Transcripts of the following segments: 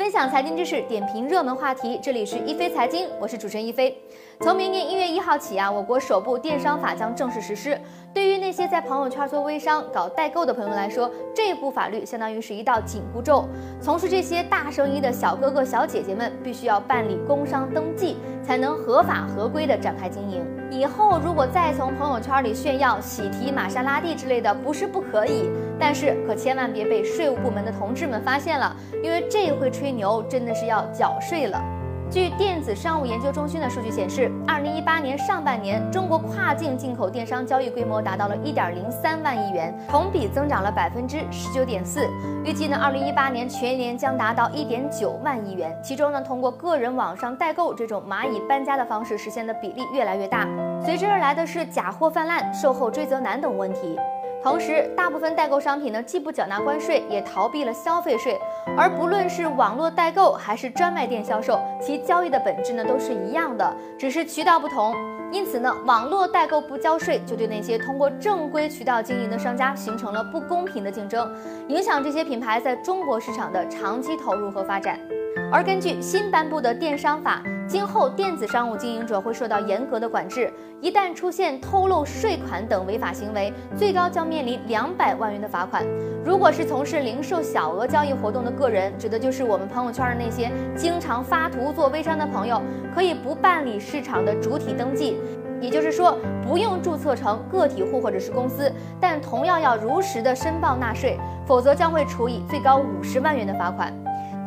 分享财经知识，点评热门话题，这里是一飞财经，我是主持人一飞。从明年一月一号起啊，我国首部电商法将正式实施。对于那些在朋友圈做微商、搞代购的朋友来说，这部法律相当于是一道紧箍咒。从事这些大生意的小哥哥、小姐姐们，必须要办理工商登记，才能合法合规的展开经营。以后如果再从朋友圈里炫耀喜提玛莎拉蒂之类的，不是不可以，但是可千万别被税务部门的同志们发现了，因为这回吹牛真的是要缴税了。据电子商务研究中心的数据显示，二零一八年上半年，中国跨境进口电商交易规模达到了一点零三万亿元，同比增长了百分之十九点四。预计呢，二零一八年全年将达到一点九万亿元。其中呢，通过个人网上代购这种蚂蚁搬家的方式实现的比例越来越大，随之而来的是假货泛滥、售后追责难等问题。同时，大部分代购商品呢，既不缴纳关税，也逃避了消费税。而不论是网络代购还是专卖店销售，其交易的本质呢都是一样的，只是渠道不同。因此呢，网络代购不交税，就对那些通过正规渠道经营的商家形成了不公平的竞争，影响这些品牌在中国市场的长期投入和发展。而根据新颁布的电商法，今后电子商务经营者会受到严格的管制，一旦出现偷漏税款等违法行为，最高将面临两百万元的罚款。如果是从事零售小额交易活动的个人，指的就是我们朋友圈的那些经常发图做微商的朋友，可以不办理市场的主体登记，也就是说不用注册成个体户或者是公司，但同样要如实的申报纳税，否则将会处以最高五十万元的罚款。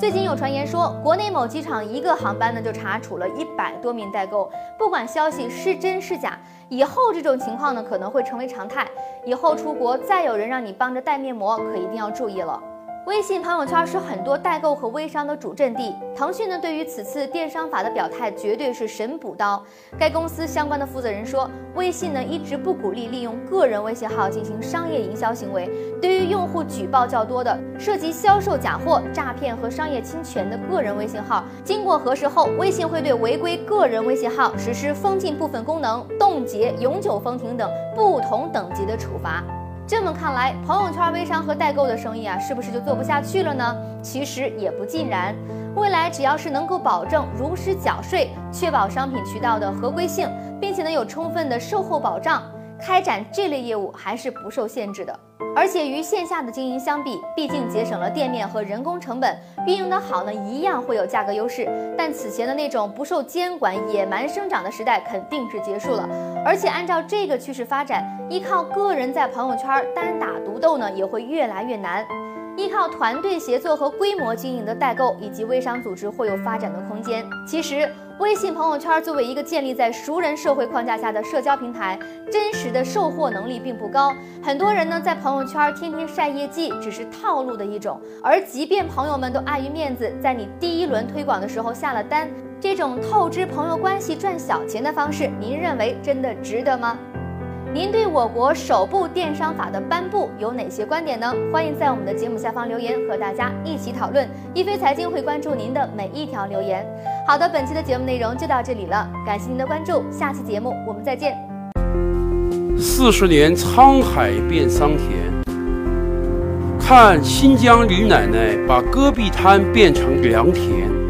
最近有传言说，国内某机场一个航班呢就查处了一百多名代购。不管消息是真是假，以后这种情况呢可能会成为常态。以后出国再有人让你帮着带面膜，可一定要注意了。微信朋友圈是很多代购和微商的主阵地。腾讯呢，对于此次电商法的表态绝对是神补刀。该公司相关的负责人说，微信呢一直不鼓励利用个人微信号进行商业营销行为。对于用户举报较多的涉及销售假货、诈骗和商业侵权的个人微信号，经过核实后，微信会对违规个人微信号实施封禁部分功能、冻结、永久封停等不同等级的处罚。这么看来，朋友圈微商和代购的生意啊，是不是就做不下去了呢？其实也不尽然。未来只要是能够保证如实缴税，确保商品渠道的合规性，并且呢有充分的售后保障。开展这类业务还是不受限制的，而且与线下的经营相比，毕竟节省了店面和人工成本，运营的好呢，一样会有价格优势。但此前的那种不受监管、野蛮生长的时代肯定是结束了，而且按照这个趋势发展，依靠个人在朋友圈单打独斗呢，也会越来越难。依靠团队协作和规模经营的代购以及微商组织会有发展的空间。其实，微信朋友圈作为一个建立在熟人社会框架下的社交平台，真实的售货能力并不高。很多人呢在朋友圈天天晒业绩，只是套路的一种。而即便朋友们都碍于面子，在你第一轮推广的时候下了单，这种透支朋友关系赚小钱的方式，您认为真的值得吗？您对我国首部电商法的颁布有哪些观点呢？欢迎在我们的节目下方留言，和大家一起讨论。一飞财经会关注您的每一条留言。好的，本期的节目内容就到这里了，感谢您的关注，下期节目我们再见。四十年沧海变桑田，看新疆李奶奶把戈壁滩变成良田。